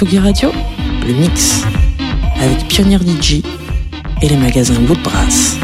Tsugi Radio, le mix avec Pionnier DJ et les magasins Woodbrass.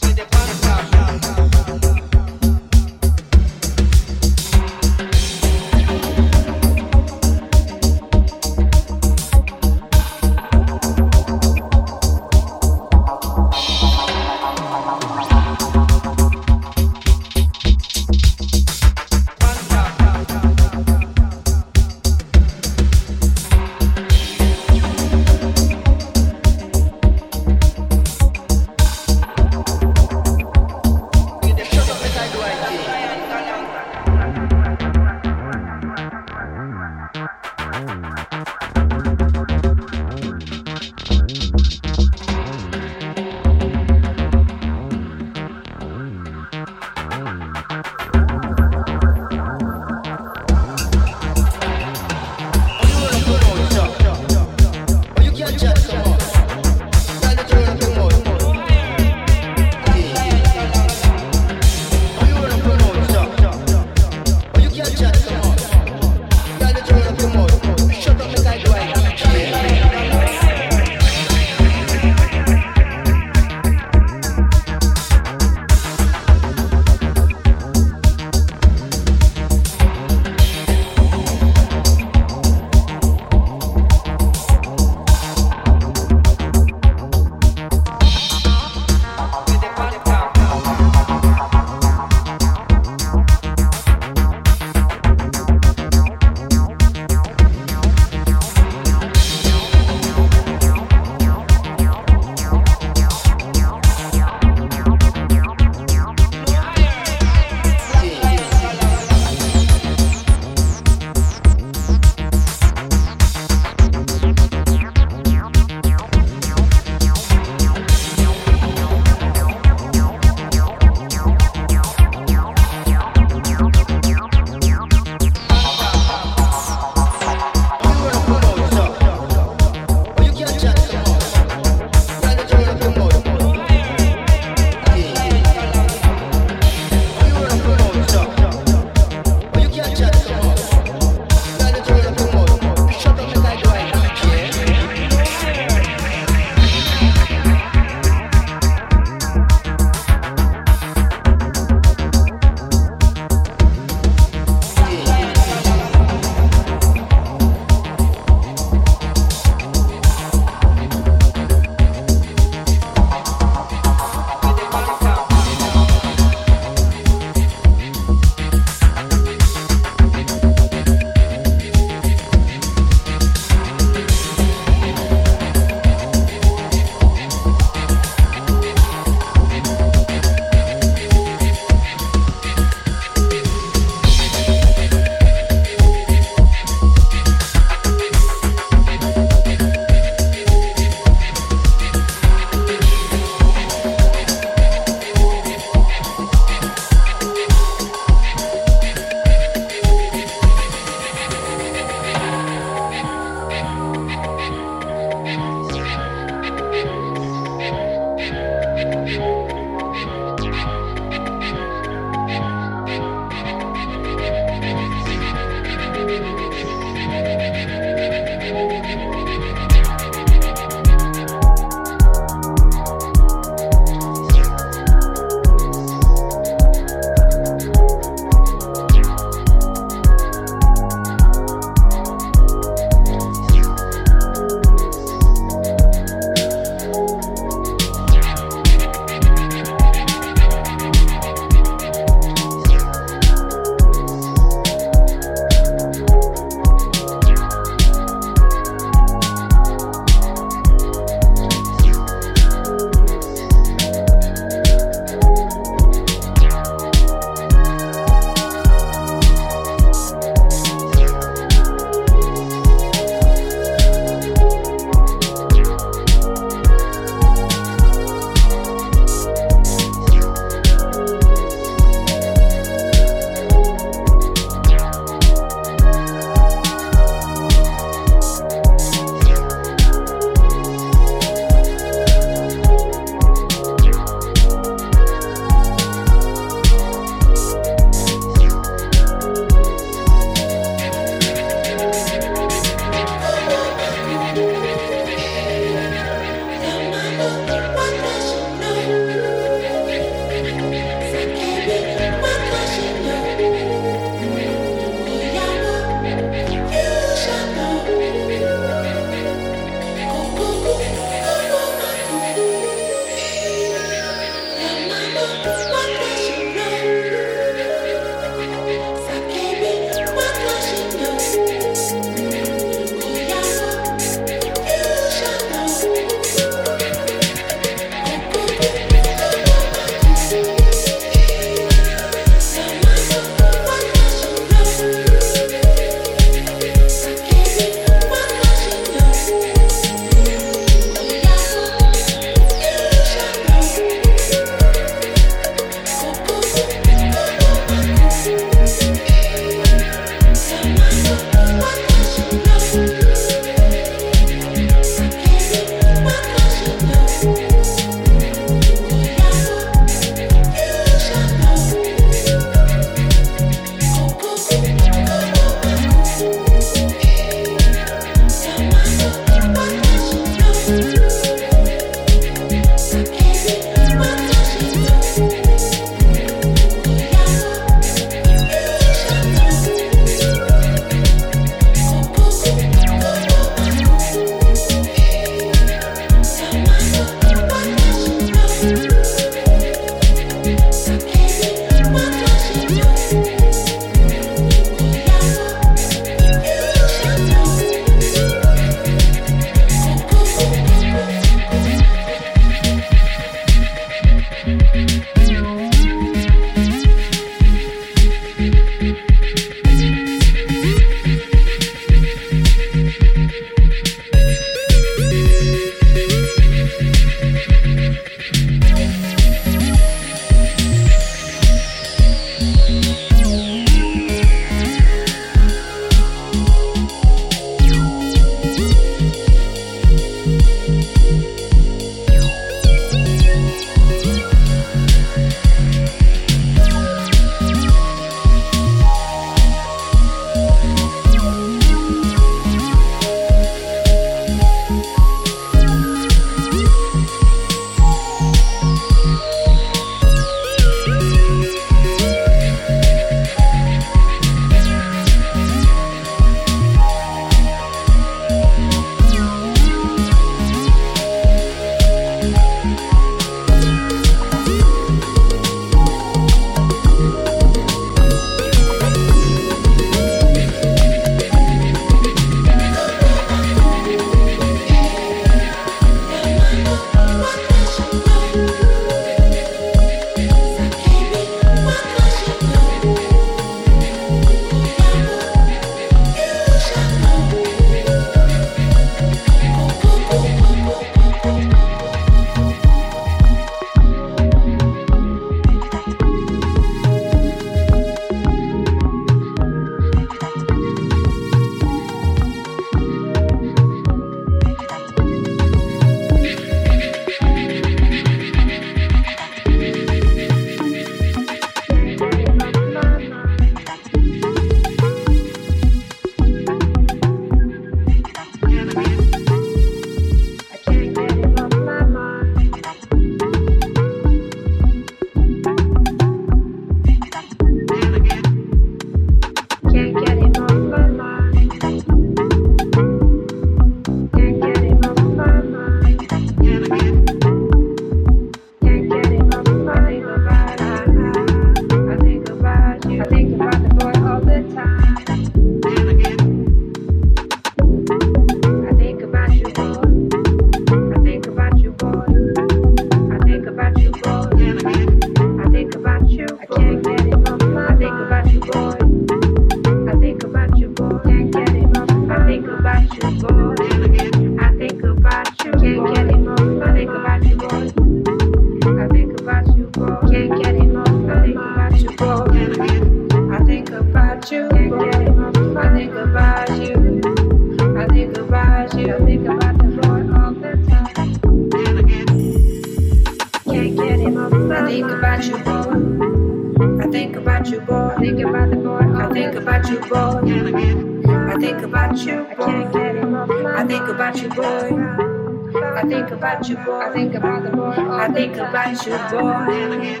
at your door.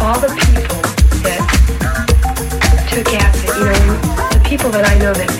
all the people that took acid, you know, the people that I know that